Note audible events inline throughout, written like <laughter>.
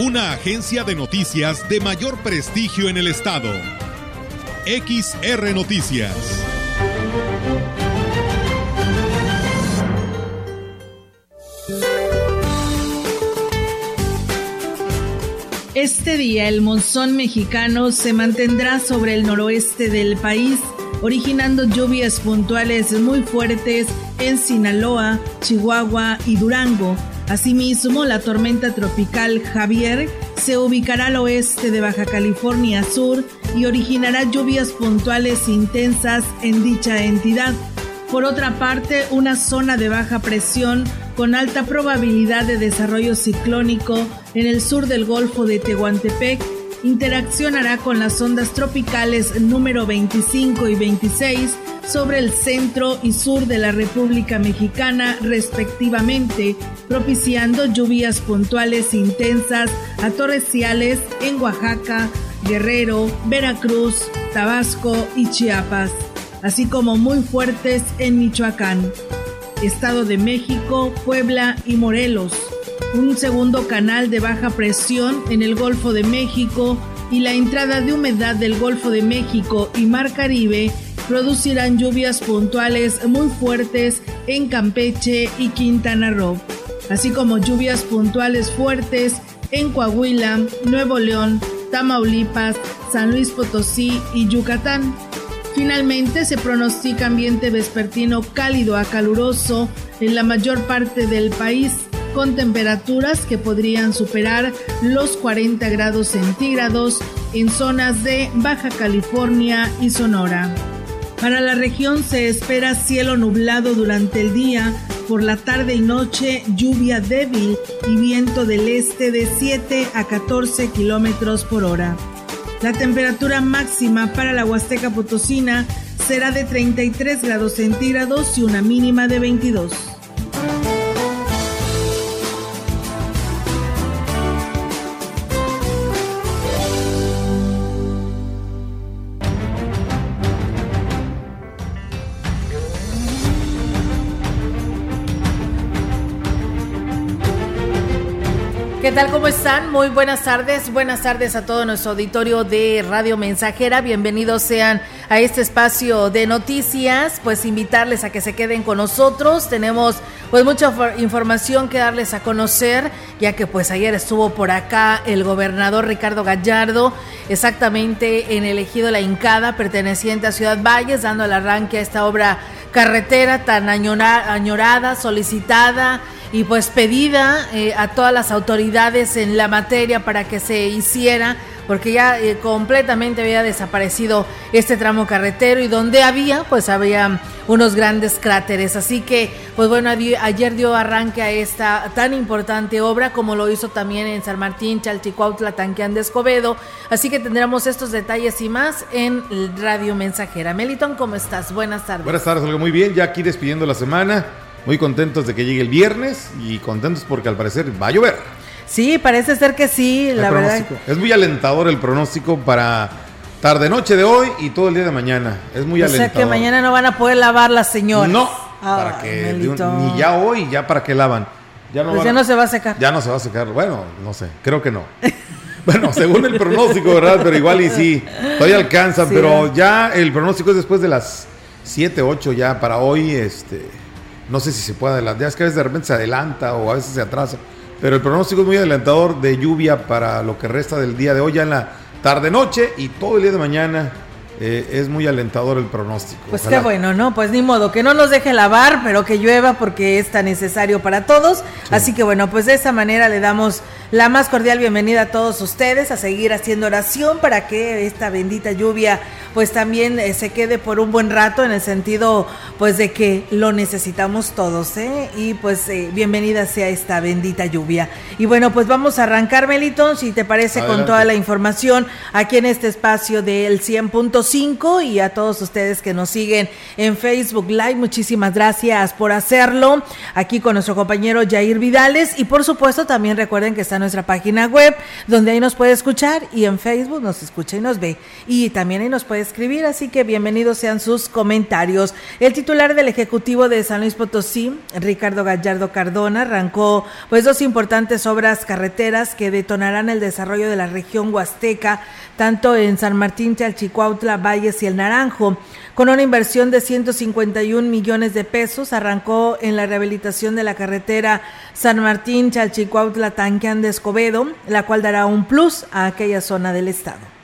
Una agencia de noticias de mayor prestigio en el estado. XR Noticias. Este día el monzón mexicano se mantendrá sobre el noroeste del país, originando lluvias puntuales muy fuertes en Sinaloa, Chihuahua y Durango. Asimismo, la tormenta tropical Javier se ubicará al oeste de Baja California Sur y originará lluvias puntuales intensas en dicha entidad. Por otra parte, una zona de baja presión con alta probabilidad de desarrollo ciclónico en el sur del Golfo de Tehuantepec interaccionará con las ondas tropicales número 25 y 26 sobre el centro y sur de la República Mexicana respectivamente, propiciando lluvias puntuales intensas a torrenciales en Oaxaca, Guerrero, Veracruz, Tabasco y Chiapas, así como muy fuertes en Michoacán. Estado de México, Puebla y Morelos. Un segundo canal de baja presión en el Golfo de México y la entrada de humedad del Golfo de México y Mar Caribe producirán lluvias puntuales muy fuertes en Campeche y Quintana Roo, así como lluvias puntuales fuertes en Coahuila, Nuevo León, Tamaulipas, San Luis Potosí y Yucatán. Finalmente se pronostica ambiente vespertino cálido a caluroso en la mayor parte del país, con temperaturas que podrían superar los 40 grados centígrados en zonas de Baja California y Sonora. Para la región se espera cielo nublado durante el día, por la tarde y noche lluvia débil y viento del este de 7 a 14 kilómetros por hora. La temperatura máxima para la Huasteca Potosina será de 33 grados centígrados y una mínima de 22. Muy buenas tardes. Buenas tardes a todo nuestro auditorio de Radio Mensajera. Bienvenidos sean a este espacio de noticias. Pues invitarles a que se queden con nosotros. Tenemos pues mucha información que darles a conocer, ya que pues ayer estuvo por acá el gobernador Ricardo Gallardo, exactamente en el ejido La Incada, perteneciente a Ciudad Valles, dando el arranque a esta obra carretera tan añorada, solicitada y pues pedida eh, a todas las autoridades en la materia para que se hiciera porque ya eh, completamente había desaparecido este tramo carretero y donde había pues había unos grandes cráteres. Así que pues bueno ayer dio arranque a esta tan importante obra como lo hizo también en San Martín, Chalchicuautla, Tanqueán de Escobedo. Así que tendremos estos detalles y más en Radio Mensajera. Meliton, ¿cómo estás? Buenas tardes. Buenas tardes, algo muy bien, ya aquí despidiendo la semana muy contentos de que llegue el viernes y contentos porque al parecer va a llover. Sí, parece ser que sí, la verdad. Es muy alentador el pronóstico para tarde noche de hoy y todo el día de mañana. Es muy alentador. O sea que mañana no van a poder lavar las señoras. No, para que ni ya hoy, ya para que lavan. Ya no, pues ya no se va a secar. Ya no se va a secar. Bueno, no sé, creo que no. <laughs> bueno, según el pronóstico, ¿verdad? Pero igual y sí, todavía alcanzan, pero ya el pronóstico es después de las 7, 8 ya para hoy, este no sé si se puede adelantar. Es que a veces de repente se adelanta o a veces se atrasa. Pero el pronóstico es muy adelantador de lluvia para lo que resta del día de hoy, ya en la tarde-noche y todo el día de mañana. Eh, es muy alentador el pronóstico. Pues qué bueno, ¿no? Pues ni modo, que no nos deje lavar, pero que llueva porque es tan necesario para todos. Así que bueno, pues de esa manera le damos la más cordial bienvenida a todos ustedes a seguir haciendo oración para que esta bendita lluvia pues también eh, se quede por un buen rato en el sentido pues de que lo necesitamos todos, ¿eh? Y pues eh, bienvenida sea esta bendita lluvia. Y bueno, pues vamos a arrancar, Melitón, si te parece, con toda la información aquí en este espacio del 100.5 y a todos ustedes que nos siguen en Facebook Live, muchísimas gracias por hacerlo. Aquí con nuestro compañero Jair Vidales. Y por supuesto también recuerden que está nuestra página web donde ahí nos puede escuchar y en Facebook nos escucha y nos ve. Y también ahí nos puede escribir, así que bienvenidos sean sus comentarios. El titular del Ejecutivo de San Luis Potosí, Ricardo Gallardo Cardona, arrancó pues dos importantes obras carreteras que detonarán el desarrollo de la región huasteca, tanto en San Martín, Chalchicuautla, Valles y El Naranjo. Con una inversión de 151 millones de pesos, arrancó en la rehabilitación de la carretera San Martín, Chalchicuautla, Tanqueán de Escobedo, la cual dará un plus a aquella zona del estado.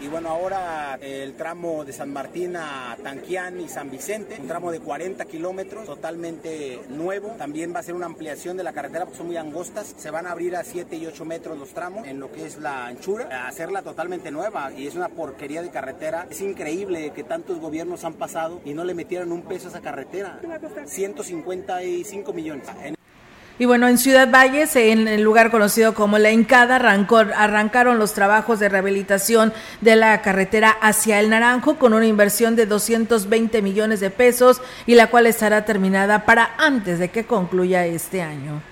Y bueno, ahora el tramo de San Martín a Tanquián y San Vicente, un tramo de 40 kilómetros, totalmente nuevo. También va a ser una ampliación de la carretera porque son muy angostas. Se van a abrir a 7 y 8 metros los tramos en lo que es la anchura, hacerla totalmente nueva. Y es una porquería de carretera. Es increíble que tantos gobiernos han pasado y no le metieron un peso a esa carretera. 155 millones. Y bueno, en Ciudad Valles, en el lugar conocido como La Encada, arrancaron los trabajos de rehabilitación de la carretera hacia el Naranjo con una inversión de 220 millones de pesos y la cual estará terminada para antes de que concluya este año.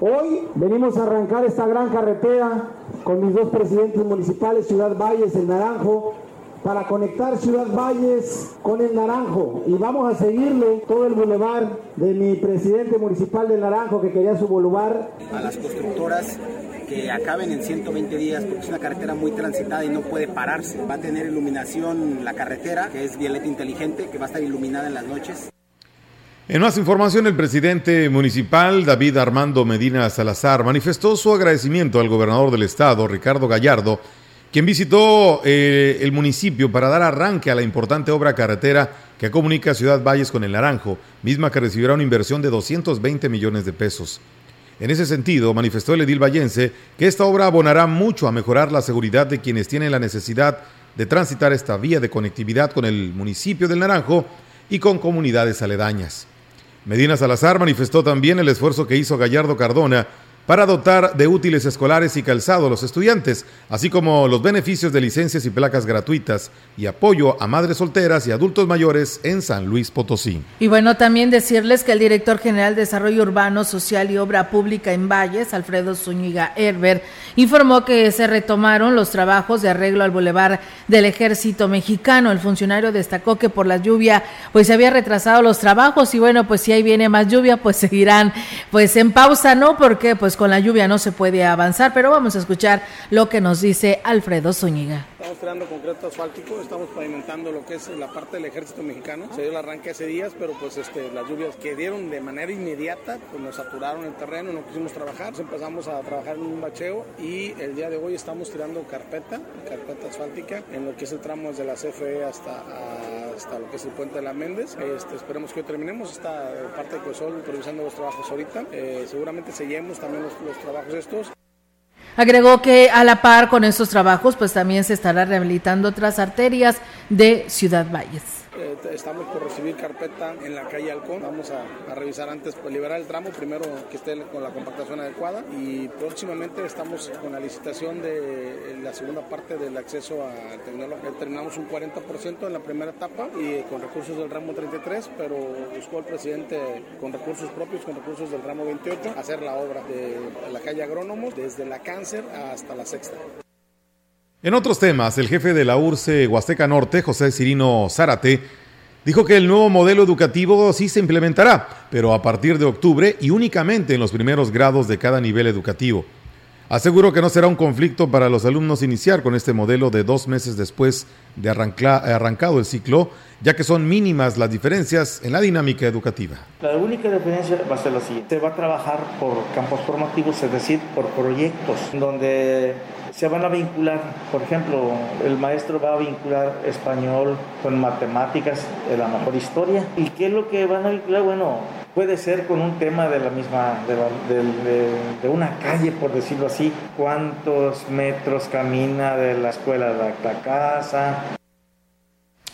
Hoy venimos a arrancar esta gran carretera con mis dos presidentes municipales, Ciudad Valles, el Naranjo, para conectar Ciudad Valles con el Naranjo y vamos a seguirle todo el bulevar de mi presidente municipal del Naranjo que quería su boulevard. A las constructoras que acaben en 120 días porque es una carretera muy transitada y no puede pararse. Va a tener iluminación la carretera, que es violeta inteligente, que va a estar iluminada en las noches. En más información, el presidente municipal David Armando Medina Salazar manifestó su agradecimiento al gobernador del estado, Ricardo Gallardo, quien visitó eh, el municipio para dar arranque a la importante obra carretera que comunica Ciudad Valles con el Naranjo, misma que recibirá una inversión de 220 millones de pesos. En ese sentido, manifestó el edil vallense que esta obra abonará mucho a mejorar la seguridad de quienes tienen la necesidad de transitar esta vía de conectividad con el municipio del Naranjo y con comunidades aledañas. Medina Salazar manifestó también el esfuerzo que hizo Gallardo Cardona para dotar de útiles escolares y calzado a los estudiantes, así como los beneficios de licencias y placas gratuitas y apoyo a madres solteras y adultos mayores en San Luis Potosí. Y bueno, también decirles que el director general de Desarrollo Urbano, Social y Obra Pública en Valles, Alfredo Zúñiga Herber, informó que se retomaron los trabajos de arreglo al bulevar del Ejército Mexicano. El funcionario destacó que por la lluvia pues se había retrasado los trabajos y bueno, pues si ahí viene más lluvia, pues <laughs> seguirán pues en pausa, ¿no? Porque pues con la lluvia no se puede avanzar, pero vamos a escuchar lo que nos dice Alfredo Zúñiga. Estamos creando concreto asfáltico, estamos pavimentando lo que es la parte del ejército mexicano. Se dio el arranque hace días, pero pues este, las lluvias que dieron de manera inmediata, pues nos saturaron el terreno, no quisimos trabajar. empezamos a trabajar en un bacheo y el día de hoy estamos tirando carpeta, carpeta asfáltica, en lo que es el tramo desde la CFE hasta, hasta lo que es el puente de la Méndez. Este, esperemos que hoy terminemos esta parte de Cosol revisando los trabajos ahorita. Eh, seguramente seguimos también los trabajos estos. Agregó que a la par con estos trabajos, pues también se estará rehabilitando otras arterias de Ciudad Valles. Eh, estamos por recibir carpeta en la calle Halcón. Vamos a, revisar antes, pues liberar el tramo, primero que esté con la compactación adecuada y próximamente estamos con la licitación de la segunda parte del acceso a tecnología. Terminamos un 40% en la primera etapa y con recursos del ramo 33, pero buscó el presidente con recursos propios, con recursos del ramo 28, hacer la obra de la calle Agrónomos desde la Cáncer hasta la Sexta. En otros temas, el jefe de la URCE Huasteca Norte, José Cirino Zárate, dijo que el nuevo modelo educativo sí se implementará, pero a partir de octubre y únicamente en los primeros grados de cada nivel educativo. Aseguró que no será un conflicto para los alumnos iniciar con este modelo de dos meses después de arrancado el ciclo, ya que son mínimas las diferencias en la dinámica educativa. La única diferencia va a ser la siguiente. Se va a trabajar por campos formativos, es decir, por proyectos, donde se van a vincular, por ejemplo, el maestro va a vincular español con matemáticas, de la mejor historia. ¿Y qué es lo que van a vincular? Bueno, puede ser con un tema de la misma, de, de, una calle, por decirlo así, cuántos metros camina de la escuela a la casa,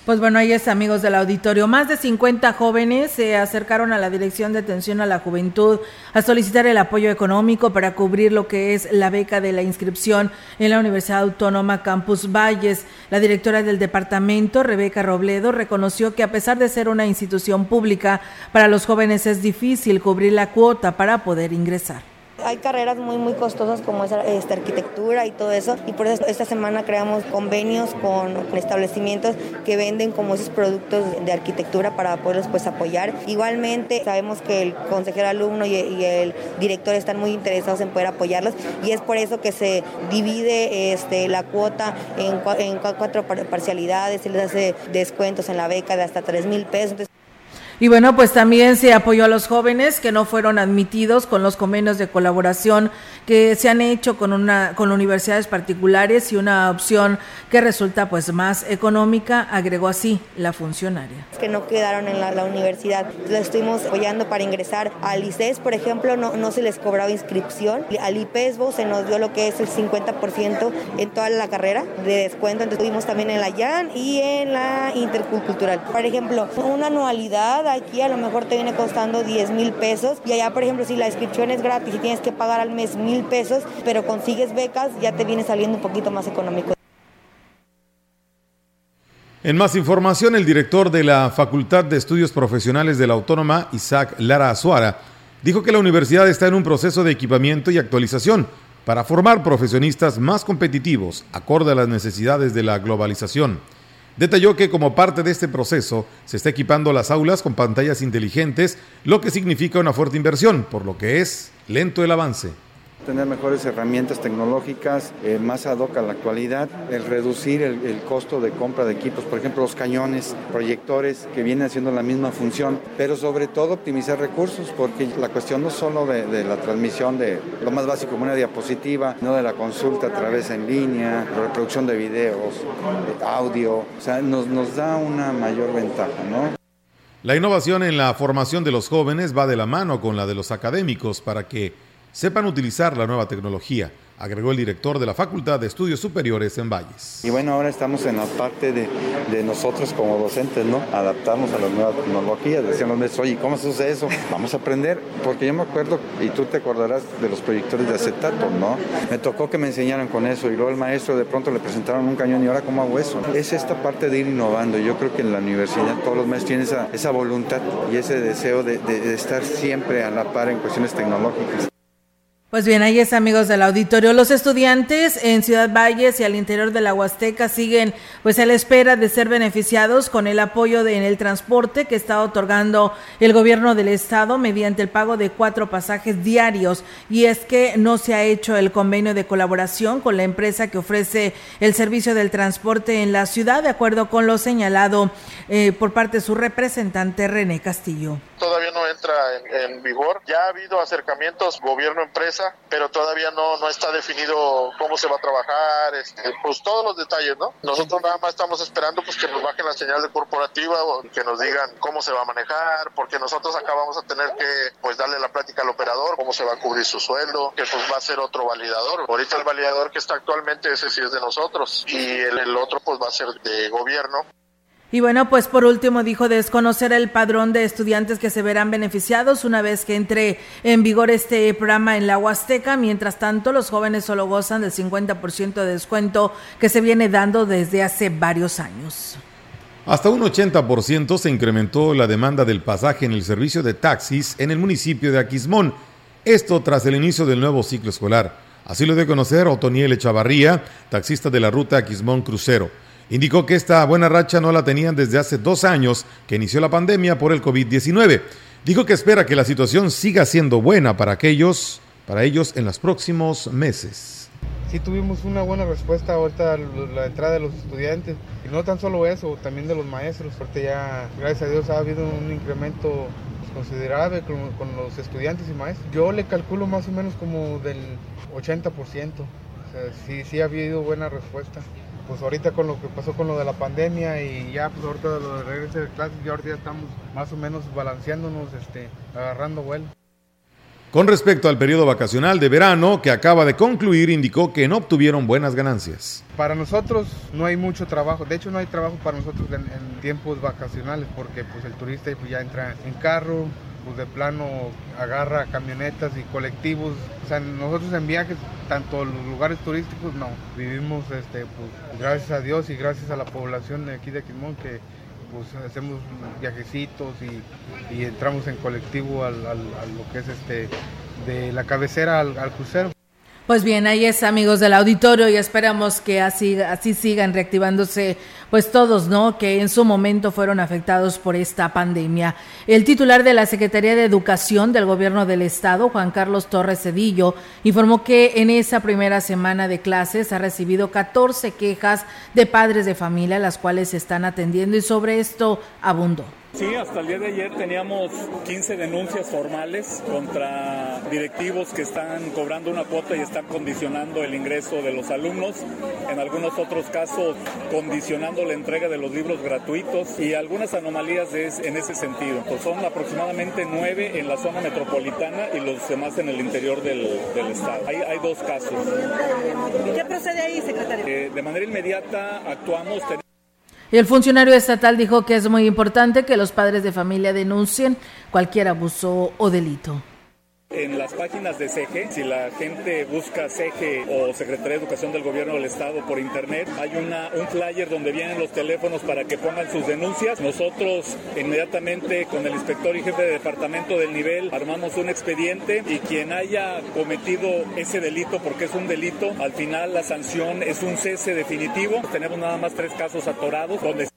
pues bueno, ahí es amigos del auditorio. Más de 50 jóvenes se acercaron a la Dirección de Atención a la Juventud a solicitar el apoyo económico para cubrir lo que es la beca de la inscripción en la Universidad Autónoma Campus Valles. La directora del departamento, Rebeca Robledo, reconoció que a pesar de ser una institución pública, para los jóvenes es difícil cubrir la cuota para poder ingresar. Hay carreras muy, muy costosas como es esta arquitectura y todo eso. Y por eso esta semana creamos convenios con, establecimientos que venden como esos productos de arquitectura para poderlos pues apoyar. Igualmente sabemos que el consejero alumno y, el director están muy interesados en poder apoyarlos y es por eso que se divide este, la cuota en, en cuatro parcialidades, se les hace descuentos en la beca de hasta 3 mil pesos. Y bueno, pues también se apoyó a los jóvenes que no fueron admitidos con los convenios de colaboración que se han hecho con una con universidades particulares y una opción que resulta pues más económica, agregó así la funcionaria. Que no quedaron en la, universidad, lo estuvimos apoyando para ingresar al ICES, por ejemplo, no, no se les cobraba inscripción, al IPESBO se nos dio lo que es el 50% en toda la carrera de descuento, entonces tuvimos también en la YAN y en la intercultural. Por ejemplo, una anualidad aquí a lo mejor te viene costando 10 mil pesos y allá, por ejemplo, si la inscripción es gratis y tienes que pagar al mes mil pesos, pero consigues becas, ya te viene saliendo un poquito más económico. En más información, el director de la Facultad de Estudios Profesionales de la Autónoma, Isaac Lara Azuara, dijo que la universidad está en un proceso de equipamiento y actualización para formar profesionistas más competitivos, acorde a las necesidades de la globalización. Detalló que como parte de este proceso se está equipando las aulas con pantallas inteligentes, lo que significa una fuerte inversión, por lo que es lento el avance tener mejores herramientas tecnológicas eh, más ad hoc a la actualidad, el reducir el, costo de compra de equipos, por ejemplo los cañones, proyectores que vienen haciendo la misma función, pero sobre todo optimizar recursos, porque la cuestión no solo de, la transmisión de lo más básico como una diapositiva, no de la consulta a través en línea, reproducción de videos, de audio, o sea, nos, nos da una mayor ventaja, ¿no? La innovación en la formación de los jóvenes va de la mano con la de los académicos para que sepan utilizar la nueva tecnología agregó el director de la Facultad de Estudios Superiores en Valles. Y bueno, ahora estamos en la parte de, nosotros como docentes, ¿no? Adaptarnos a las nuevas tecnologías. Decían los maestros, oye, ¿cómo se usa eso? Vamos a aprender, porque yo me acuerdo, y tú te acordarás de los proyectores de acetato, ¿no? Me tocó que me enseñaran con eso, y luego el maestro de pronto le presentaron un cañón, y ahora ¿cómo hago eso? Es esta parte de ir innovando. Yo creo que en la universidad todos los maestros tienen esa, voluntad y ese deseo de, de estar siempre a la par en cuestiones tecnológicas. Pues bien, ahí es amigos del auditorio. Los estudiantes en Ciudad Valles y al interior de la Huasteca siguen pues a la espera de ser beneficiados con el apoyo en el transporte que está otorgando el gobierno del estado mediante el pago de cuatro pasajes diarios. Y es que no se ha hecho el convenio de colaboración con la empresa que ofrece el servicio del transporte en la ciudad, de acuerdo con lo señalado eh, por parte de su representante René Castillo. Todavía no entra en vigor. Ya ha habido acercamientos gobierno-empresa pero todavía no, no está definido cómo se va a trabajar, este, pues todos los detalles, ¿no? Nosotros nada más estamos esperando pues que nos bajen la señal de corporativa o que nos digan cómo se va a manejar, porque nosotros acá vamos a tener que pues darle la plática al operador, cómo se va a cubrir su sueldo, que pues va a ser otro validador. Ahorita el validador que está actualmente ese sí es de nosotros y el, el otro pues va a ser de gobierno. Y bueno, pues por último dijo desconocer el padrón de estudiantes que se verán beneficiados una vez que entre en vigor este programa en la Huasteca. Mientras tanto, los jóvenes solo gozan del 50% de descuento que se viene dando desde hace varios años. Hasta un 80% se incrementó la demanda del pasaje en el servicio de taxis en el municipio de Aquismón. Esto tras el inicio del nuevo ciclo escolar. Así lo dio conocer Otoniel Echavarría, taxista de la ruta Aquismón Crucero. Indicó que esta buena racha no la tenían desde hace dos años que inició la pandemia por el COVID-19. Dijo que espera que la situación siga siendo buena para aquellos para ellos en los próximos meses. Sí tuvimos una buena respuesta ahorita la entrada de los estudiantes y no tan solo eso, también de los maestros, porque ya gracias a Dios ha habido un incremento considerable con, los estudiantes y maestros. Yo le calculo más o menos como del 80%. O sea, sí, sí ha habido buena respuesta. Pues ahorita con lo que pasó con lo de la pandemia y ya pues ahorita lo de regreso de clases, ya ahorita ya estamos más o menos balanceándonos, este, agarrando vuelo. Con respecto al periodo vacacional de verano que acaba de concluir, indicó que no obtuvieron buenas ganancias. Para nosotros no hay mucho trabajo, de hecho no hay trabajo para nosotros en, tiempos vacacionales porque pues el turista pues, ya entra en carro, pues de plano agarra camionetas y colectivos. O sea, nosotros en viajes, tanto los lugares turísticos, no. Vivimos, este, pues, gracias a Dios y gracias a la población de aquí de Quimón que pues hacemos viajecitos y, entramos en colectivo al, a lo que es este de la cabecera al, crucero. Pues bien, ahí es amigos del auditorio y esperamos que así, así sigan reactivándose pues todos, ¿no? Que en su momento fueron afectados por esta pandemia. El titular de la Secretaría de Educación del Gobierno del Estado, Juan Carlos Torres Cedillo, informó que en esa primera semana de clases ha recibido 14 quejas de padres de familia, las cuales se están atendiendo y sobre esto abundó. Sí, hasta el día de ayer teníamos 15 denuncias formales contra directivos que están cobrando una cuota y están condicionando el ingreso de los alumnos, en algunos otros casos condicionando la entrega de los libros gratuitos y algunas anomalías en ese sentido. Pues son aproximadamente nueve en la zona metropolitana y los demás en el interior del, estado. Hay, hay, dos casos. ¿Y qué procede ahí, secretario? Eh, de manera inmediata actuamos. El funcionario estatal dijo que es muy importante que los padres de familia denuncien cualquier abuso o delito. En las páginas de CEGE, si la gente busca CEGE o Secretaría de Educación del Gobierno del Estado por internet, hay una, un flyer donde vienen los teléfonos para que pongan sus denuncias. Nosotros inmediatamente con el inspector y jefe de departamento del nivel armamos un expediente y quien haya cometido ese delito, porque es un delito, al final la sanción es un cese definitivo. Tenemos nada más tres casos atorados donde...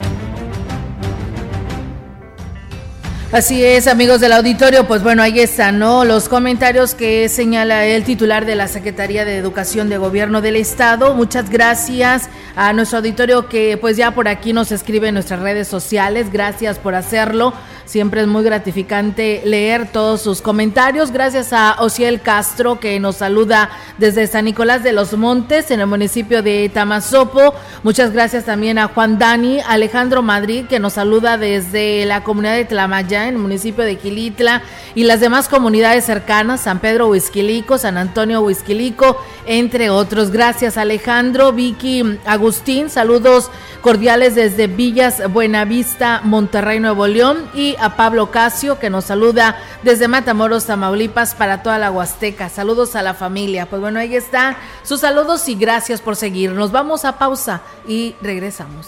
Así es, amigos del auditorio, pues bueno, ahí están, ¿no? Los comentarios que señala el titular de la Secretaría de Educación de Gobierno del Estado. Muchas gracias a nuestro auditorio que pues ya por aquí nos escribe en nuestras redes sociales. Gracias por hacerlo. Siempre es muy gratificante leer todos sus comentarios. Gracias a Ociel Castro que nos saluda desde San Nicolás de los Montes en el municipio de Tamazopo. Muchas gracias también a Juan Dani, Alejandro Madrid que nos saluda desde la comunidad de Tlamayá en el municipio de Quilitla y las demás comunidades cercanas, San Pedro Huizquilico, San Antonio Huizquilico, entre otros. Gracias Alejandro, Vicky, Agustín, saludos cordiales desde Villas Buenavista, Monterrey, Nuevo León y a Pablo Casio que nos saluda desde Matamoros, Tamaulipas para toda la Huasteca. Saludos a la familia. Pues bueno, ahí está sus saludos y gracias por seguirnos. Vamos a pausa y regresamos.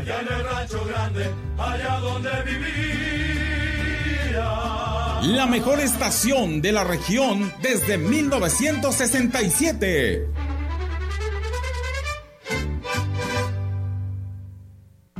allá en el rancho grande, allá donde vivía. La mejor estación de la región desde 1967.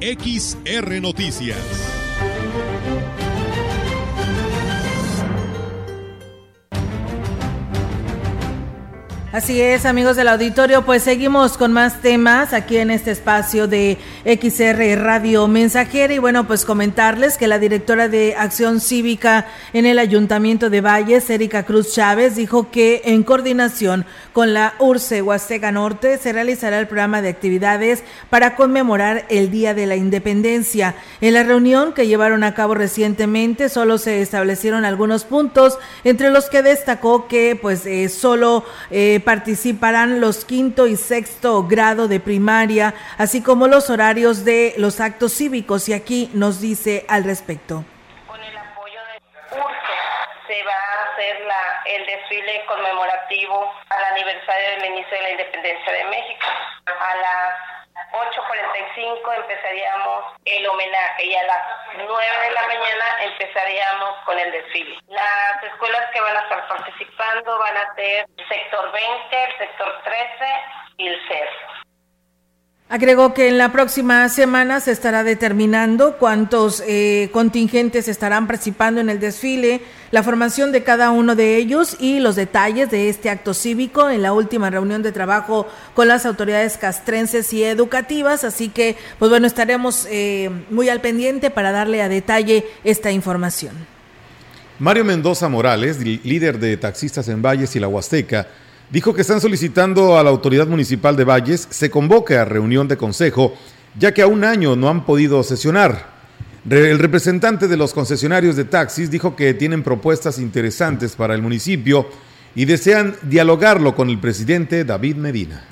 XR Noticias. Así es, amigos del auditorio, pues seguimos con más temas aquí en este espacio de XR Radio Mensajera y bueno, pues comentarles que la directora de Acción Cívica en el Ayuntamiento de Valles, Erika Cruz Chávez, dijo que en coordinación con la URCE Huasteca Norte se realizará el programa de actividades para conmemorar el Día de la Independencia. En la reunión que llevaron a cabo recientemente solo se establecieron algunos puntos, entre los que destacó que pues eh, solo eh, participarán los quinto y sexto grado de primaria, así como los horarios de los actos cívicos. Y aquí nos dice al respecto. Con el apoyo de URSE se va a hacer la, el desfile conmemorativo al aniversario del inicio de la independencia de México. A las 8.45 empezaríamos el homenaje y a las 9 de la mañana empezaríamos con el desfile. Las escuelas que van a estar participando van a ser el sector 20, el sector 13 y el CER. Agregó que en la próxima semana se estará determinando cuántos eh, contingentes estarán participando en el desfile, la formación de cada uno de ellos y los detalles de este acto cívico en la última reunión de trabajo con las autoridades castrenses y educativas. Así que, pues bueno, estaremos eh, muy al pendiente para darle a detalle esta información. Mario Mendoza Morales, líder de taxistas en Valles y la Huasteca, dijo que están solicitando a la autoridad municipal de Valles se convoque a reunión de consejo, ya que a un año no han podido sesionar. El representante de los concesionarios de taxis dijo que tienen propuestas interesantes para el municipio y desean dialogarlo con el presidente David Medina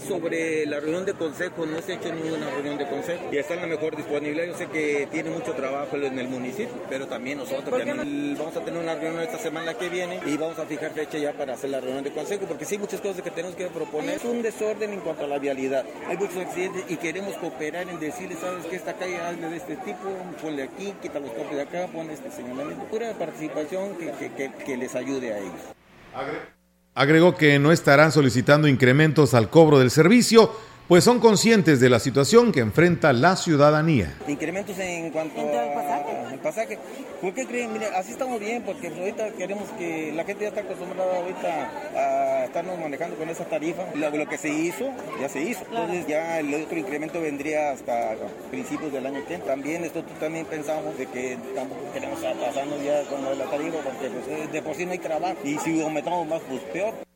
sobre la reunión de consejo, no se ha hecho ninguna reunión de consejo y está en la mejor disponibilidad. Yo sé que tiene mucho trabajo en el municipio, pero también nosotros vamos a tener una reunión esta semana que viene y vamos a fijar fecha ya para hacer la reunión de consejo, porque sí muchas cosas que tenemos que proponer. Es un desorden en cuanto a la vialidad. Hay muchos accidentes y queremos cooperar en decirles, sabes que esta calle es de este tipo, ponle aquí, quita los copos de acá, pone este señalamiento. Pura participación que, que, que les ayude a ellos. Agregó que no estarán solicitando incrementos al cobro del servicio, pues son conscientes de la situación que enfrenta la ciudadanía. Incrementos en cuanto al pasaje. ¿Por qué creen? Mire, así estamos bien, porque ahorita queremos que la gente ya está acostumbrada ahorita a estarnos manejando con esa tarifa. Lo, lo que se hizo, ya se hizo. Entonces ya el otro incremento vendría hasta principios del año que También esto también pensamos de que tampoco queremos estar pasando ya con la tarifa, porque pues, de por sí no hay trabajo. Y si aumentamos más, pues peor.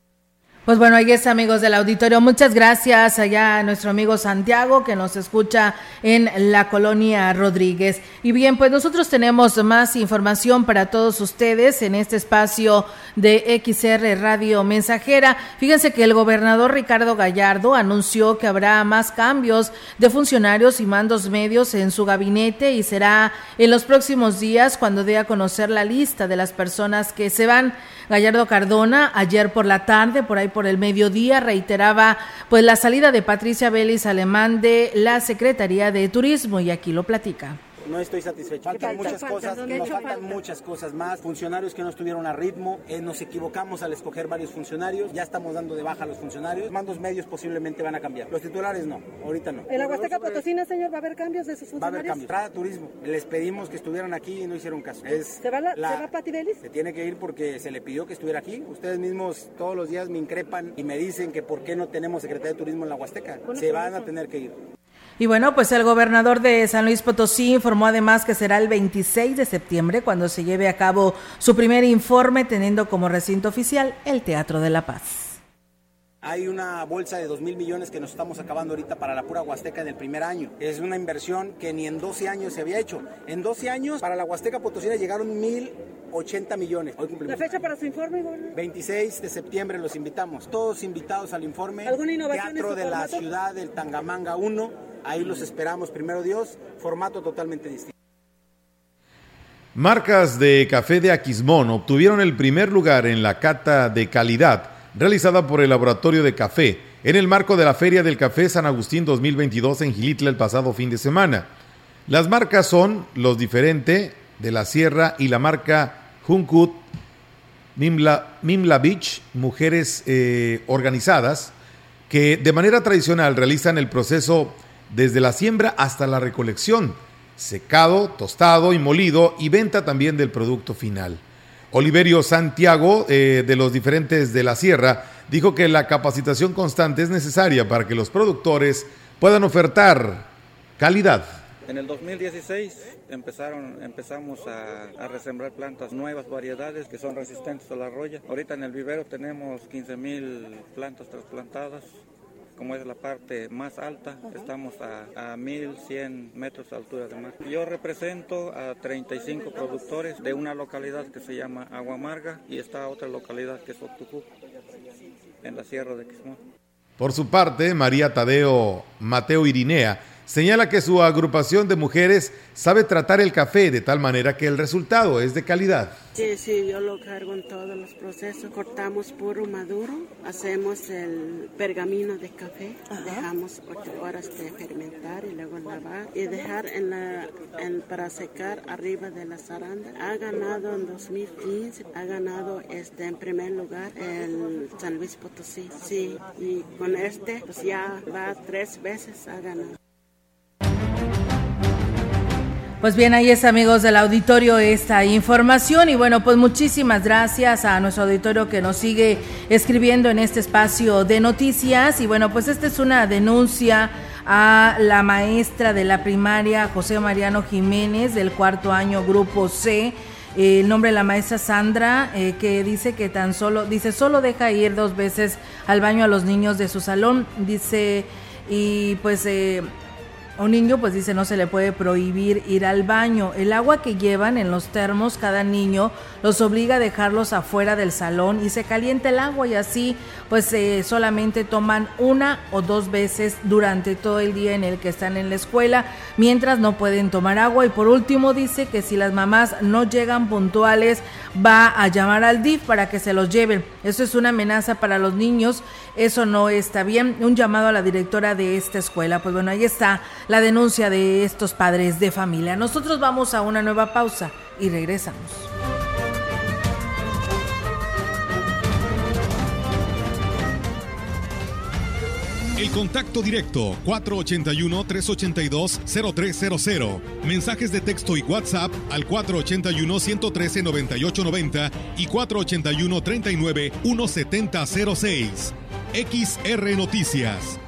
Pues bueno, ahí es amigos del auditorio. Muchas gracias allá a nuestro amigo Santiago que nos escucha en la colonia Rodríguez. Y bien, pues nosotros tenemos más información para todos ustedes en este espacio de XR Radio Mensajera. Fíjense que el gobernador Ricardo Gallardo anunció que habrá más cambios de funcionarios y mandos medios en su gabinete y será en los próximos días cuando dé a conocer la lista de las personas que se van. Gallardo Cardona ayer por la tarde, por ahí por el mediodía, reiteraba pues la salida de Patricia Vélez Alemán de la Secretaría de Turismo y aquí lo platica no estoy satisfecho. Faltan muchas cosas, nos faltan muchas cosas más. Funcionarios que no estuvieron a ritmo, eh, nos equivocamos al escoger varios funcionarios, ya estamos dando de baja a los funcionarios. Mandos medios posiblemente van a cambiar. Los titulares no, ahorita no. ¿En la Huasteca Potosina, señor, va a haber cambios de sus funcionarios? Va a haber cambios. Trada Turismo, les pedimos que estuvieran aquí y no hicieron caso. Es ¿Se va, la, ¿se va Pati Se tiene que ir porque se le pidió que estuviera aquí. Ustedes mismos todos los días me increpan y me dicen que por qué no tenemos Secretaría de Turismo en la Huasteca. se van a tener que ir. Y bueno, pues el gobernador de San Luis Potosí informó además que será el 26 de septiembre cuando se lleve a cabo su primer informe teniendo como recinto oficial el Teatro de la Paz. Hay una bolsa de 2 mil millones que nos estamos acabando ahorita para la pura Huasteca del primer año. Es una inversión que ni en 12 años se había hecho. En 12 años para la Huasteca Potosina llegaron 1.080 millones. Hoy ¿La fecha para su informe, 26 de septiembre los invitamos. Todos invitados al informe. ¿Alguna innovación Teatro de la ciudad del Tangamanga 1. Ahí los esperamos, primero Dios. Formato totalmente distinto. Marcas de café de Aquismón obtuvieron el primer lugar en la cata de calidad realizada por el Laboratorio de Café en el marco de la Feria del Café San Agustín 2022 en Gilitla el pasado fin de semana. Las marcas son Los Diferente de la Sierra y la marca Junkut Mimla, Beach, mujeres eh, organizadas que de manera tradicional realizan el proceso desde la siembra hasta la recolección, secado, tostado y molido y venta también del producto final. Oliverio Santiago, eh, de los diferentes de la sierra, dijo que la capacitación constante es necesaria para que los productores puedan ofertar calidad. En el 2016 empezaron, empezamos a, resembrar plantas nuevas, variedades que son resistentes a la roya. Ahorita en el vivero tenemos 15 mil plantas trasplantadas como es la parte más alta, estamos a, a 1100 metros de altura de mar. Yo represento a 35 productores de una localidad que se llama Aguamarga y está otra localidad que es Octucú, en la Sierra de Quismón. Por su parte, María Tadeo Mateo Irinea señala que su agrupación de mujeres sabe tratar el café de tal manera que el resultado es de calidad. Sí, sí, yo lo cargo en todos los procesos. Cortamos puro maduro, hacemos el pergamino de café, dejamos ocho horas de fermentar y luego lavar y dejar en la, para secar arriba de la zaranda. Ha ganado en 2015, ha ganado este en primer lugar el San Luis Potosí, sí, y con este pues ya va tres veces a ganar. Pues bien, ahí es amigos del auditorio esta información. Y bueno, pues muchísimas gracias a nuestro auditorio que nos sigue escribiendo en este espacio de noticias. Y bueno, pues esta es una denuncia a la maestra de la primaria José Mariano Jiménez del cuarto año grupo C. el nombre de la maestra Sandra, eh, que dice que tan solo, dice, solo deja ir dos veces al baño a los niños de su salón, dice, y pues eh, un niño pues dice no se le puede prohibir ir al baño. El agua que llevan en los termos cada niño los obliga a dejarlos afuera del salón y se calienta el agua y así pues solamente toman una o dos veces durante todo el día en el que están en la escuela mientras no pueden tomar agua y por último dice que si las mamás no llegan puntuales va a llamar al DIF para que se los lleven. Eso es una amenaza para los niños, eso no está bien. Un llamado a la directora de esta escuela. Pues bueno, ahí está la denuncia de estos padres de familia. Nosotros vamos a una nueva pausa y regresamos. El contacto directo 481-382-0300. Mensajes de texto y WhatsApp al 481-113-9890 y 481-39-1706. XR Noticias.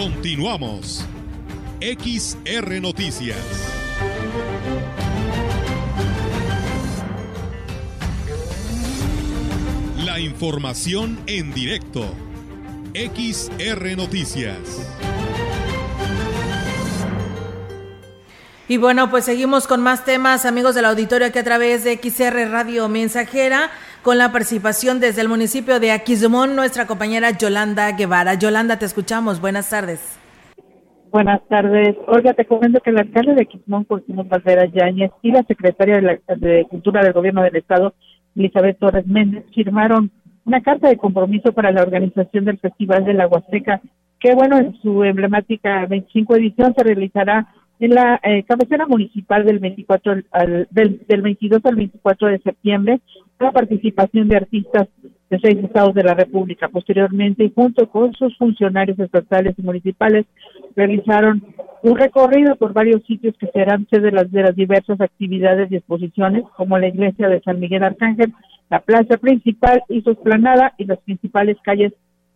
Continuamos. XR Noticias. La información en directo. XR Noticias. Y bueno, pues seguimos con más temas, amigos del auditorio, que a través de XR Radio Mensajera, con la participación desde el municipio de Aquismón, nuestra compañera Yolanda Guevara. Yolanda, te escuchamos. Buenas tardes. Buenas tardes. Olga, te comento que el alcalde de Quismón, Cortino Valvera Yáñez, y la secretaria de, la- de Cultura del Gobierno del Estado, Elizabeth Torres Méndez, firmaron una carta de compromiso para la organización del Festival de la Huasteca, que, bueno, en su emblemática 25 edición se realizará en la eh, cabecera municipal del 24 al- del, del 22 al 24 de septiembre, la participación de artistas de seis estados de la República. Posteriormente, y junto con sus funcionarios estatales y municipales, realizaron un recorrido por varios sitios que serán sede de las, de las diversas actividades y exposiciones, como la iglesia de San Miguel Arcángel, la plaza principal y su esplanada y las principales calles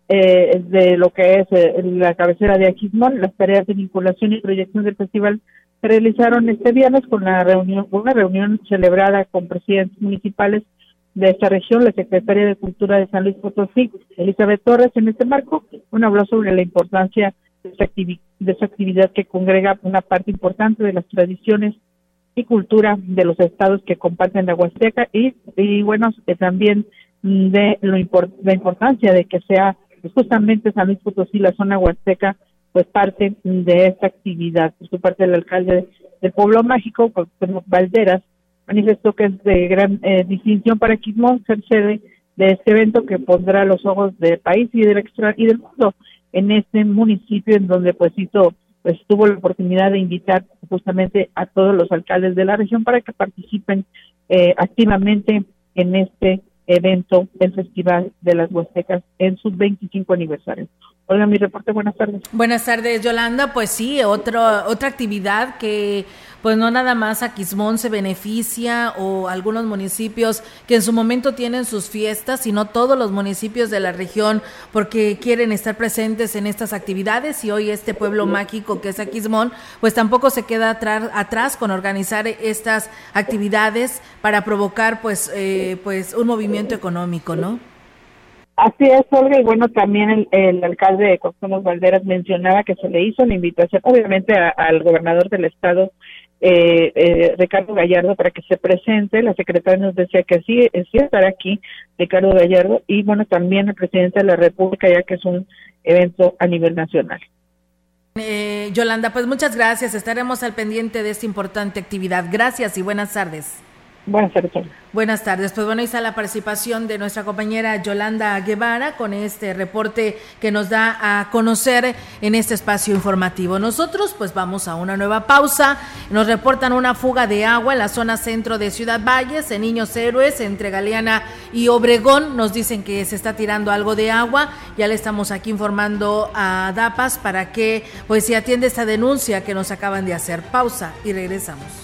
eh, de lo que es eh, la cabecera de Aquismón. Las tareas de vinculación y proyección del festival se realizaron este viernes con la reunión, una reunión celebrada con presidentes municipales de esta región, la secretaria de Cultura de San Luis Potosí, Elizabeth Torres, en este marco, una habló sobre la importancia de esta, de esta actividad que congrega una parte importante de las tradiciones y cultura de los estados que comparten la Huasteca y, y bueno, eh, también de lo la importancia de que sea justamente San Luis Potosí, la zona Huasteca, pues parte de esta actividad. Por su parte, el alcalde del pueblo mágico, Valderas, manifestó que es de gran eh, distinción para Quismón ser sede de este evento que pondrá los ojos del país y del extra y del mundo en este municipio en donde pues pues tuvo la oportunidad de invitar justamente a todos los alcaldes de la región para que participen eh, activamente en este evento del Festival de las Huastecas en su 25 aniversario. Hola, mi reporte, buenas tardes. Buenas tardes, Yolanda. Pues sí, otro, otra actividad que pues no nada más a Quismón se beneficia o algunos municipios que en su momento tienen sus fiestas, sino todos los municipios de la región porque quieren estar presentes en estas actividades y hoy este pueblo mágico que es Aquismón, pues tampoco se queda atrás, atrás con organizar estas actividades para provocar pues, eh, pues un movimiento económico, ¿no? Así es, Olga, y bueno, también el, alcalde de Costumos Valderas mencionaba que se le hizo la invitación, obviamente, al gobernador del estado, eh, eh, Ricardo Gallardo, para que se presente. La secretaria nos decía que sí, sí estará aquí Ricardo Gallardo, y bueno, también el presidente de la República, ya que es un evento a nivel nacional. Eh, Yolanda, pues muchas gracias. Estaremos al pendiente de esta importante actividad. Gracias y buenas tardes. Buenas tardes. Buenas tardes. Pues bueno, ahí está la participación de nuestra compañera Yolanda Guevara con este reporte que nos da a conocer en este espacio informativo. Nosotros pues vamos a una nueva pausa. Nos reportan una fuga de agua en la zona centro de Ciudad Valles, en Niños Héroes, entre Galeana y Obregón. Nos dicen que se está tirando algo de agua. Ya le estamos aquí informando a DAPAS para que pues se atiende esta denuncia que nos acaban de hacer. Pausa y regresamos.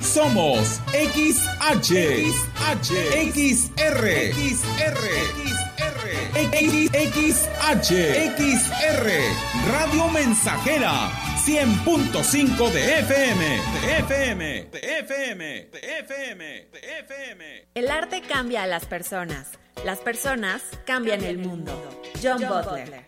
Somos XH, XH, XR, XR, XR, XH, XR, Radio Mensajera, 100.5 de FM, de FM, de FM, de FM, de FM. El arte cambia a las personas. Las personas cambian el mundo. John Butler.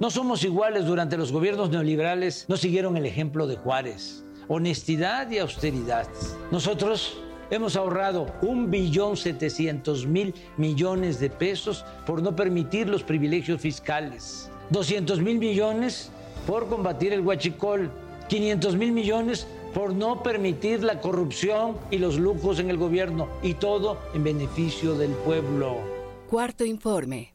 No somos iguales durante los gobiernos neoliberales, no siguieron el ejemplo de Juárez. Honestidad y austeridad. Nosotros hemos ahorrado un billón setecientos mil millones de pesos por no permitir los privilegios fiscales. 200 mil millones por combatir el huachicol. 500 mil millones por no permitir la corrupción y los lujos en el gobierno. Y todo en beneficio del pueblo. Cuarto informe.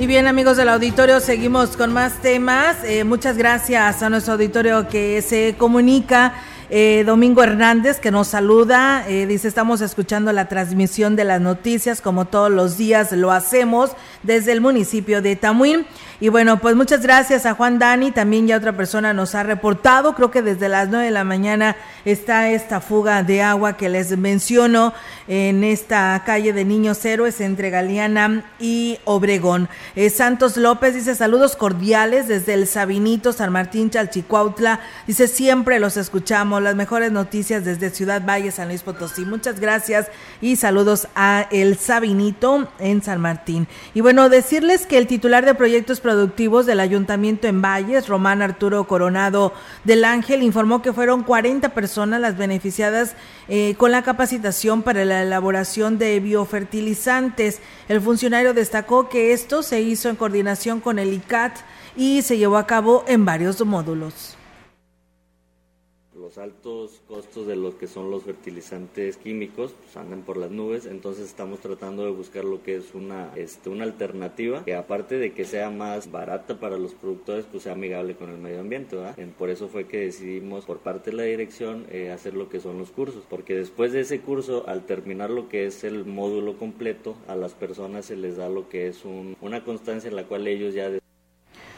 Y bien amigos del auditorio, seguimos con más temas. Eh, muchas gracias a nuestro auditorio que se comunica Eh, Domingo Hernández que nos saluda, eh, dice estamos escuchando la transmisión de las noticias como todos los días lo hacemos desde el municipio de Tamuín. Y bueno, pues muchas gracias a Juan Dani, también ya otra persona nos ha reportado, creo que desde las 9 de la mañana está esta fuga de agua que les menciono en esta calle de Niños Héroes entre Galeana y Obregón. Eh, Santos López dice saludos cordiales desde el Sabinito, San Martín, Chalchicuautla. Dice siempre los escuchamos, las mejores noticias desde Ciudad Valle, San Luis Potosí. Muchas gracias y saludos a el Sabinito en San Martín. Y bueno, decirles que el titular de proyectos productivos del Ayuntamiento en Valles, Román Arturo Coronado del Ángel, informó que fueron 40 personas las beneficiadas eh, con la capacitación para la elaboración de biofertilizantes. El funcionario destacó que esto se hizo en coordinación con el ICAT y se llevó a cabo en varios módulos los altos costos de lo que son los fertilizantes químicos pues andan por las nubes, entonces estamos tratando de buscar lo que es una, este, una alternativa que aparte de que sea más barata para los productores, pues sea amigable con el medio ambiente, Por eso fue que decidimos por parte de la dirección eh, hacer lo que son los cursos, porque después de ese curso, al terminar lo que es el módulo completo, a las personas se les da lo que es una constancia en la cual ellos ya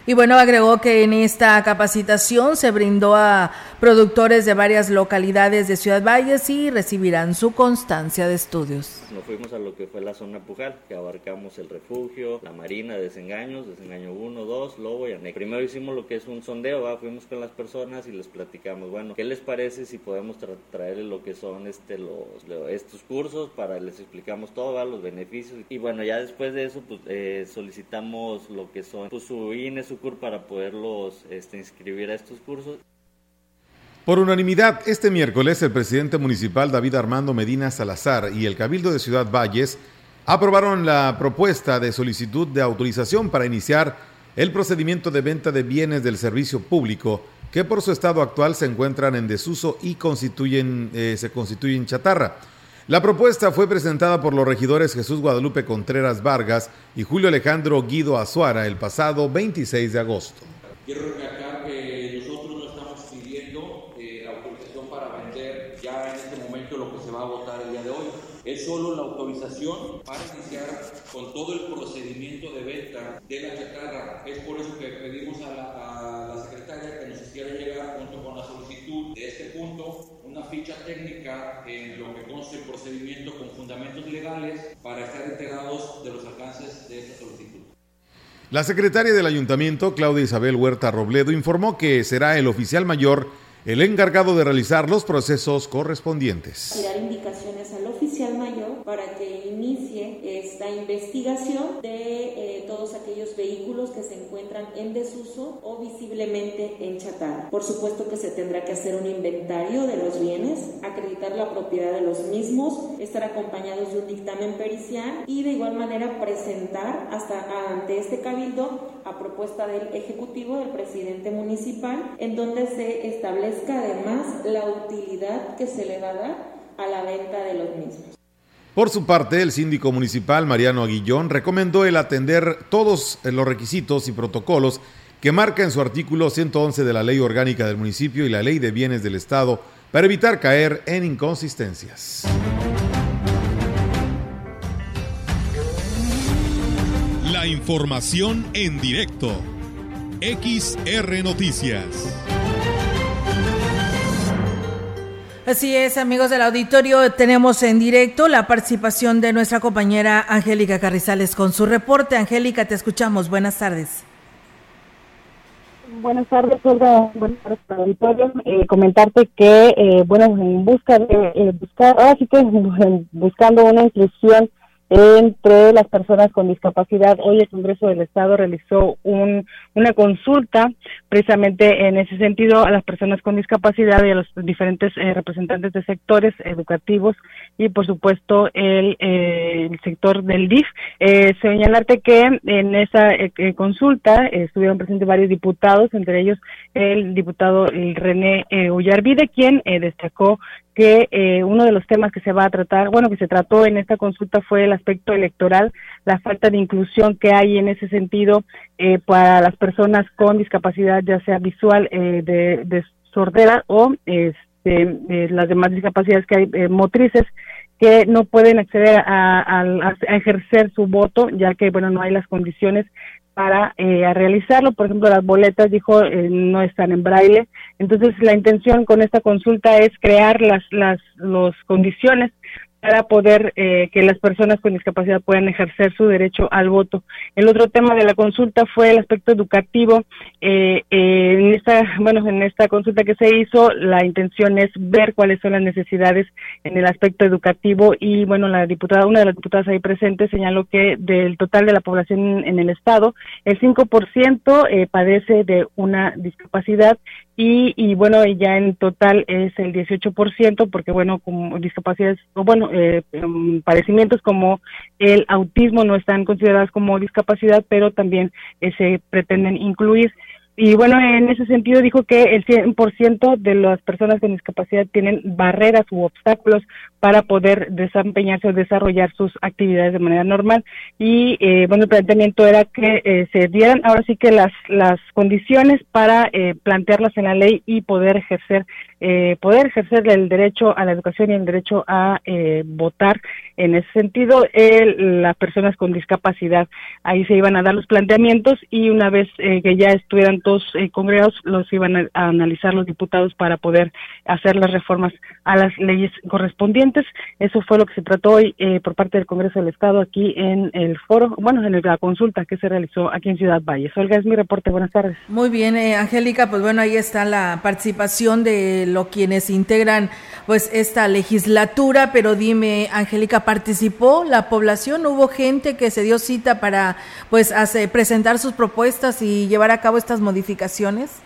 y bueno, agregó que en esta capacitación se brindó a productores de varias localidades de Ciudad Valles y recibirán su constancia de estudios. Nos fuimos a lo que fue la zona Pujal, que abarcamos el refugio, la marina, desengaños, desengaño 1, 2, Lobo y Anec. Primero hicimos lo que es un sondeo, fuimos con las personas y les platicamos, bueno, ¿qué les parece si podemos traerles lo que son este, los, estos cursos para les explicamos todo, los beneficios? Y bueno, ya después de eso, pues eh, solicitamos lo que son pues, su INE, para poderlos este, inscribir a estos cursos. Por unanimidad, este miércoles el presidente municipal David Armando Medina Salazar y el Cabildo de Ciudad Valles aprobaron la propuesta de solicitud de autorización para iniciar el procedimiento de venta de bienes del servicio público que por su estado actual se encuentran en desuso y constituyen, eh, se constituyen chatarra. La propuesta fue presentada por los regidores Jesús Guadalupe Contreras Vargas y Julio Alejandro Guido Azuara el pasado 26 de agosto. Quiero recalcar que nosotros no estamos pidiendo eh, autorización para vender ya en este momento lo que se va a votar el día de hoy. Es solo la autorización para iniciar con todo el procedimiento de venta de la chatarra. Es por eso que pedimos a la, a la secretaria que nos hiciera llegar junto con la solicitud de este punto ficha técnica en lo que consta el procedimiento con fundamentos legales para estar enterados de los alcances de esta solicitud. La secretaria del ayuntamiento, Claudia Isabel Huerta Robledo, informó que será el oficial mayor el encargado de realizar los procesos correspondientes. Dar indicaciones al oficial mayor para que inicie esta investigación de eh, todos aquellos vehículos que se encuentran en desuso o visiblemente en chatarra. Por supuesto que se tendrá que hacer un inventario de los bienes, acreditar la propiedad de los mismos, estar acompañados de un dictamen pericial y de igual manera presentar hasta ante este cabildo a propuesta del Ejecutivo, del presidente municipal, en donde se establezca además la utilidad que se le va a dar a la venta de los mismos. Por su parte, el síndico municipal Mariano Aguillón recomendó el atender todos los requisitos y protocolos que marca en su artículo 111 de la Ley Orgánica del Municipio y la Ley de Bienes del Estado para evitar caer en inconsistencias. La información en directo. XR Noticias. Así es, amigos del auditorio, tenemos en directo la participación de nuestra compañera Angélica Carrizales con su reporte. Angélica, te escuchamos. Buenas tardes. Buenas tardes, Olga. Buenas tardes, auditorio. Eh, comentarte que, eh, bueno, en busca de eh, buscar, ahora sí que buscando una inclusión entre las personas con discapacidad. Hoy el Congreso del Estado realizó un, una consulta precisamente en ese sentido a las personas con discapacidad y a los diferentes eh, representantes de sectores educativos y por supuesto el, eh, el sector del DIF. Eh, señalarte que en esa eh, consulta estuvieron presentes varios diputados, entre ellos el diputado René Ullarvide, quien destacó que eh, uno de los temas que se va a tratar, bueno, que se trató en esta consulta fue el aspecto electoral, la falta de inclusión que hay en ese sentido eh, para las personas con discapacidad, ya sea visual, eh, de, de, sordera o este, las demás discapacidades que hay eh, motrices que no pueden acceder a, a, ejercer su voto, ya que, bueno, no hay las condiciones para eh, realizarlo. Por ejemplo, las boletas, dijo, eh, no están en braille. Entonces, la intención con esta consulta es crear las, las los condiciones para poder eh, que las personas con discapacidad puedan ejercer su derecho al voto. El otro tema de la consulta fue el aspecto educativo. Eh, eh, en esta, bueno, en esta consulta que se hizo, la intención es ver cuáles son las necesidades en el aspecto educativo y, bueno, la diputada, una de las diputadas ahí presentes señaló que del total de la población en el estado, el 5% eh, padece de una discapacidad y, y bueno, ya en total es el 18%, porque bueno, como discapacidades, o bueno, eh, em, padecimientos como el autismo no están considerados como discapacidad, pero también eh, se pretenden incluir. Y bueno, en ese sentido dijo que el 100% de las personas con discapacidad tienen barreras u obstáculos para poder desempeñarse o desarrollar sus actividades de manera normal. Y eh, bueno, el planteamiento era que eh, se dieran ahora sí que las, las condiciones para eh, plantearlas en la ley y poder ejercer eh, poder ejercer el derecho a la educación y el derecho a eh, votar. En ese sentido, las personas con discapacidad, ahí se iban a dar los planteamientos y una vez eh, que ya estuvieran todos eh, congregados, los iban a, analizar los diputados para poder hacer las reformas a las leyes correspondientes. Eso fue lo que se trató hoy eh, por parte del Congreso del Estado aquí en el foro, bueno, en la consulta que se realizó aquí en Ciudad Valles. Olga, es mi reporte. Buenas tardes. Muy bien, Angélica, pues bueno, ahí está la participación de lo quienes integran pues esta legislatura, pero dime, Angélica, ¿participó la población? ¿Hubo gente que se dio cita para pues hacer, presentar sus propuestas y llevar a cabo estas modificaciones?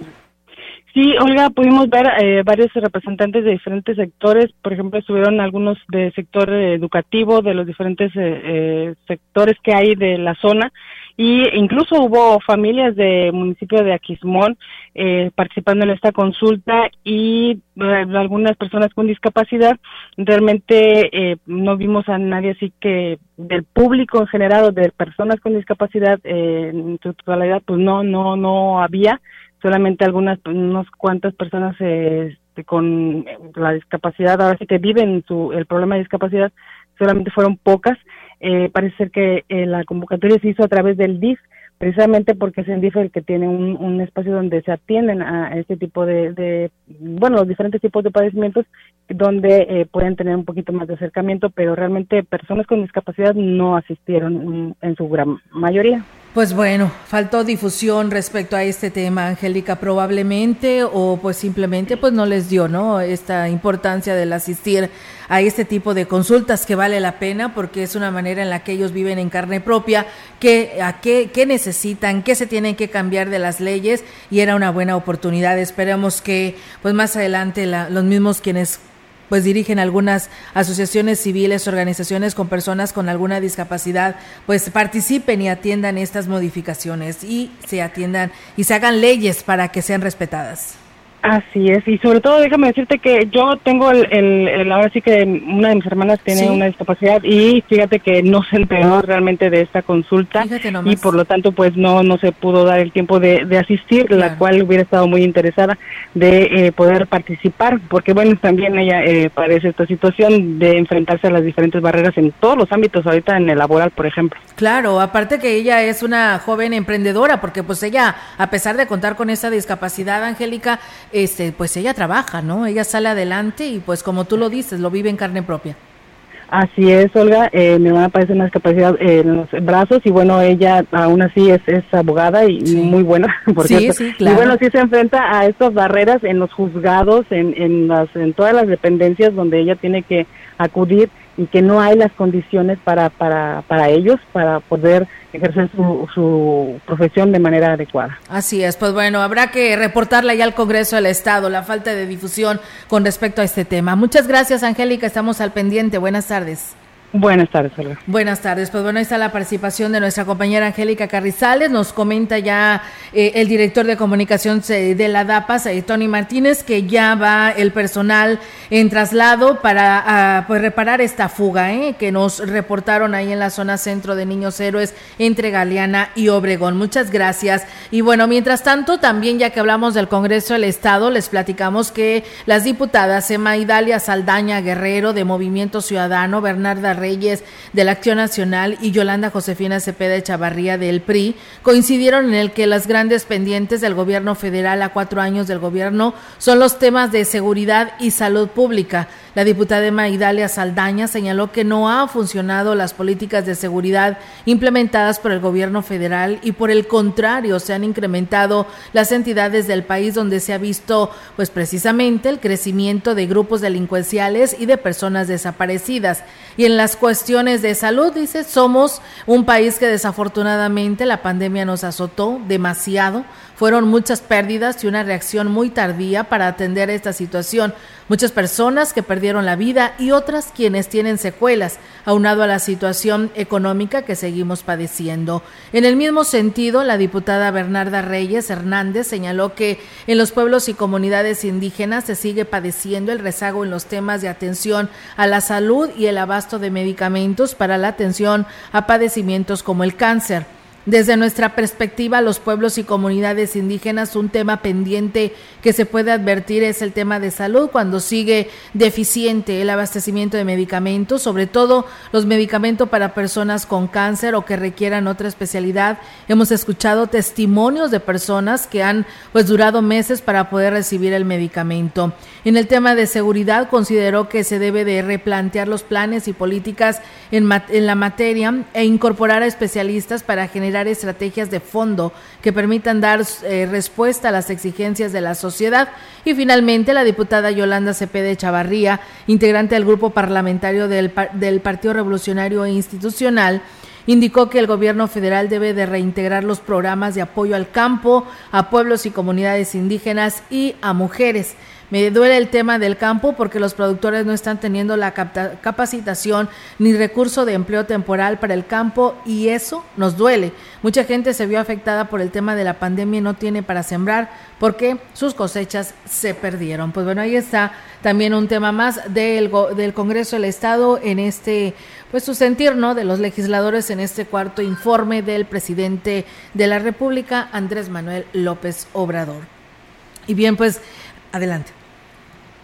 Sí, Olga, pudimos ver eh, varios representantes de diferentes sectores, por ejemplo, estuvieron algunos del sector educativo, de los diferentes eh, eh, sectores que hay de la zona, y incluso hubo familias del municipio de Aquismón eh, participando en esta consulta y eh, algunas personas con discapacidad. Realmente eh, no vimos a nadie así que del público en general o de personas con discapacidad eh, en su totalidad, pues no, no, no había. Solamente algunas, unas cuantas personas eh, con la discapacidad, ahora sí que viven su, el problema de discapacidad, solamente fueron pocas eh, parece ser que eh, la convocatoria se hizo a través del DIF, precisamente porque es el DIF el que tiene un, un espacio donde se atienden a este tipo de, de, bueno, los diferentes tipos de padecimientos, donde eh, pueden tener un poquito más de acercamiento, pero realmente personas con discapacidad no asistieron en su gran mayoría. Pues bueno, faltó difusión respecto a este tema, Angélica, probablemente, o pues simplemente pues no les dio, ¿no? Esta importancia del asistir a este tipo de consultas que vale la pena porque es una manera en la que ellos viven en carne propia, que a qué, qué necesitan, qué se tienen que cambiar de las leyes y era una buena oportunidad. Esperemos que pues más adelante la, los mismos quienes pues dirigen algunas asociaciones civiles, organizaciones con personas con alguna discapacidad, pues participen y atiendan estas modificaciones y se atiendan y se hagan leyes para que sean respetadas. Así es, y sobre todo déjame decirte que yo tengo el, el, el ahora sí que una de mis hermanas tiene ¿Sí? una discapacidad y fíjate que no se enteró realmente de esta consulta y por lo tanto pues no no se pudo dar el tiempo de, de asistir, claro. la cual hubiera estado muy interesada de eh, poder participar, porque bueno, también ella eh, padece esta situación de enfrentarse a las diferentes barreras en todos los ámbitos, ahorita en el laboral, por ejemplo. Claro, aparte que ella es una joven emprendedora, porque pues ella, a pesar de contar con esa discapacidad, Angélica, este, pues ella trabaja, ¿no? Ella sale adelante y pues como tú lo dices, lo vive en carne propia. Así es, Olga. Eh, mi hermana padece una discapacidad eh, en los brazos y bueno, ella aún así es, es abogada y sí. muy buena, <laughs> por sí, cierto. Sí, claro. Y bueno, sí se enfrenta a estas barreras en los juzgados, en, en, las, en todas las dependencias donde ella tiene que acudir y que no hay las condiciones para, para, para ellos para poder ejercer su, su profesión de manera adecuada. Así es, pues bueno, habrá que reportarla ya al Congreso del Estado, la falta de difusión con respecto a este tema. Muchas gracias, Angélica, estamos al pendiente. Buenas tardes. Buenas tardes, Olga. Buenas tardes. Pues bueno, ahí está la participación de nuestra compañera Angélica Carrizales. Nos comenta ya eh, el director de comunicación de la DAPAS, eh, Tony Martínez, que ya va el personal en traslado para ah, pues reparar esta fuga eh, que nos reportaron ahí en la zona centro de Niños Héroes entre Galeana y Obregón. Muchas gracias. Y bueno, mientras tanto, también ya que hablamos del Congreso del Estado, les platicamos que las diputadas Emma Idalia Saldaña Guerrero de Movimiento Ciudadano, Bernarda Reyes de la Acción Nacional y Yolanda Josefina Cepeda Chavarría del PRI coincidieron en el que las grandes pendientes del gobierno federal a cuatro años del gobierno son los temas de seguridad y salud pública. La diputada Maidalia Saldaña señaló que no han funcionado las políticas de seguridad implementadas por el gobierno federal y por el contrario se han incrementado las entidades del país donde se ha visto pues precisamente el crecimiento de grupos delincuenciales y de personas desaparecidas. Y en las cuestiones de salud, dice, somos un país que desafortunadamente la pandemia nos azotó demasiado fueron muchas pérdidas y una reacción muy tardía para atender esta situación. Muchas personas que perdieron la vida y otras quienes tienen secuelas, aunado a la situación económica que seguimos padeciendo. En el mismo sentido, la diputada Bernarda Reyes Hernández señaló que en los pueblos y comunidades indígenas se sigue padeciendo el rezago en los temas de atención a la salud y el abasto de medicamentos para la atención a padecimientos como el cáncer. Desde nuestra perspectiva, los pueblos y comunidades indígenas, un tema pendiente que se puede advertir es el tema de salud cuando sigue deficiente el abastecimiento de medicamentos, sobre todo los medicamentos para personas con cáncer o que requieran otra especialidad. Hemos escuchado testimonios de personas que han pues durado meses para poder recibir el medicamento. En el tema de seguridad, consideró que se debe de replantear los planes y políticas en, en la materia e incorporar a especialistas para generar estrategias de fondo que permitan dar eh, respuesta a las exigencias de la sociedad. Y finalmente, la diputada Yolanda Cepede Chavarría, integrante del grupo parlamentario del, del Partido Revolucionario Institucional, indicó que el gobierno federal debe de reintegrar los programas de apoyo al campo, a pueblos y comunidades indígenas y a mujeres. Me duele el tema del campo porque los productores no están teniendo la capacitación ni recurso de empleo temporal para el campo y eso nos duele. Mucha gente se vio afectada por el tema de la pandemia y no tiene para sembrar porque sus cosechas se perdieron. Pues bueno, ahí está también un tema más del, del Congreso del Estado en este, pues su sentir, ¿no? De los legisladores en este cuarto informe del presidente de la República, Andrés Manuel López Obrador. Y bien, pues adelante.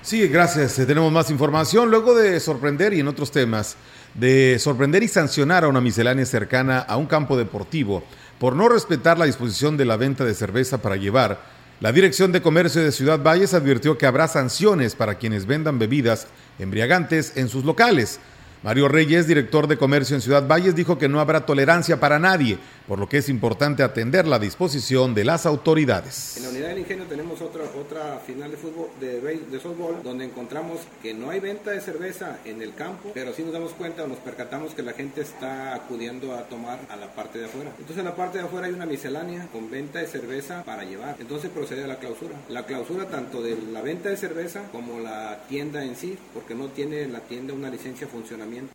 Sí, gracias. Eh, tenemos más información. Luego de sorprender y en otros temas, de sorprender y sancionar a una miscelánea cercana a un campo deportivo por no respetar la disposición de la venta de cerveza para llevar, la Dirección de Comercio de Ciudad Valles advirtió que habrá sanciones para quienes vendan bebidas embriagantes en sus locales. Mario Reyes, director de comercio en Ciudad Valles, dijo que no habrá tolerancia para nadie, por lo que es importante atender la disposición de las autoridades. En la unidad del ingenio tenemos otra, otra final de fútbol, de, de softball, donde encontramos que no hay venta de cerveza en el campo, pero sí nos damos cuenta o nos percatamos que la gente está acudiendo a tomar a la parte de afuera. Entonces en la parte de afuera hay una miscelánea con venta de cerveza para llevar. Entonces procede a la clausura. La clausura tanto de la venta de cerveza como la tienda en sí, porque no tiene la tienda una licencia de funcionamiento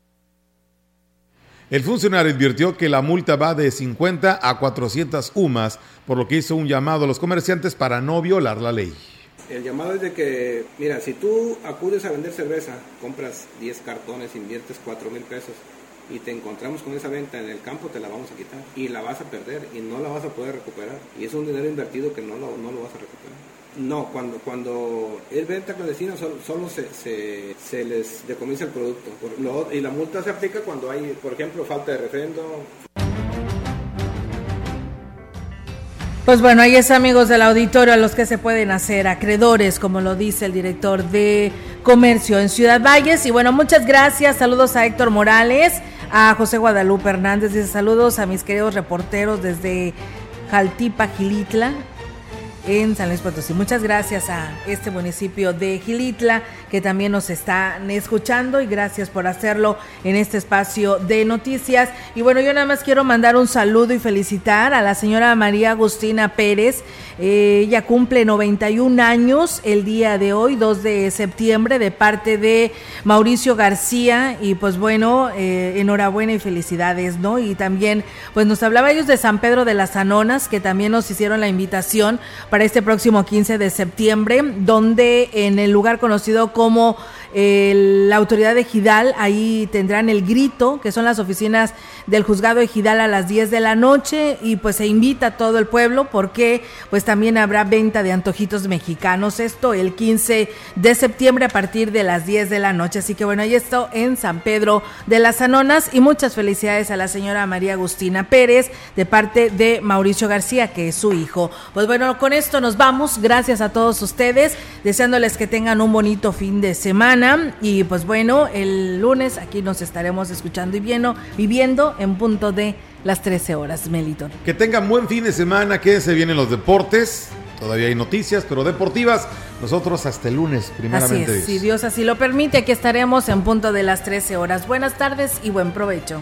el funcionario advirtió que la multa va de 50 a 400 UMAS, por lo que hizo un llamado a los comerciantes para no violar la ley. El llamado es de que, mira, si tú acudes a vender cerveza, compras 10 cartones, inviertes 4 mil pesos y te encontramos con esa venta en el campo, te la vamos a quitar y la vas a perder y no la vas a poder recuperar. Y es un dinero invertido que no lo, no lo vas a recuperar. No, cuando, cuando es venta clandestina solo, se, se, se, les decomisa el producto. y la multa se aplica cuando hay, por ejemplo, falta de refrendo. Pues bueno, ahí es amigos del auditorio a los que se pueden hacer acreedores, como lo dice el director de comercio en Ciudad Valles. Y bueno, muchas gracias. Saludos a Héctor Morales, a José Guadalupe Hernández. Dice saludos a mis queridos reporteros desde Jaltipa, Gilitla, en San Luis Potosí. Muchas gracias a este municipio de Gilitla que también nos están escuchando y gracias por hacerlo en este espacio de noticias. Y bueno, yo nada más quiero mandar un saludo y felicitar a la señora María Agustina Pérez. Eh, ella cumple 91 años el día de hoy, 2 de septiembre, de parte de Mauricio García. Y pues bueno, eh, enhorabuena y felicidades, ¿no? Y también, pues nos hablaba ellos de San Pedro de las Anonas, que también nos hicieron la invitación para este próximo 15 de septiembre, donde en el lugar conocido como la autoridad de Gidal, ahí tendrán el grito, que son las oficinas del juzgado de Gidal a las 10 de la noche y pues se invita a todo el pueblo porque pues también habrá venta de antojitos mexicanos, esto el 15 de septiembre a partir de las 10 de la noche, así que bueno, ahí esto en San Pedro de las Anonas y muchas felicidades a la señora María Agustina Pérez de parte de Mauricio García, que es su hijo. Pues bueno, con esto nos vamos, gracias a todos ustedes, deseándoles que tengan un bonito fin de semana y pues bueno, el lunes aquí nos estaremos escuchando y viendo, viviendo en punto de las 13 horas, Meliton. Que tengan buen fin de semana, que se vienen los deportes. Todavía hay noticias, pero deportivas. Nosotros hasta el lunes, primeramente. Así es, si Dios así lo permite, aquí estaremos en punto de las 13 horas. Buenas tardes y buen provecho.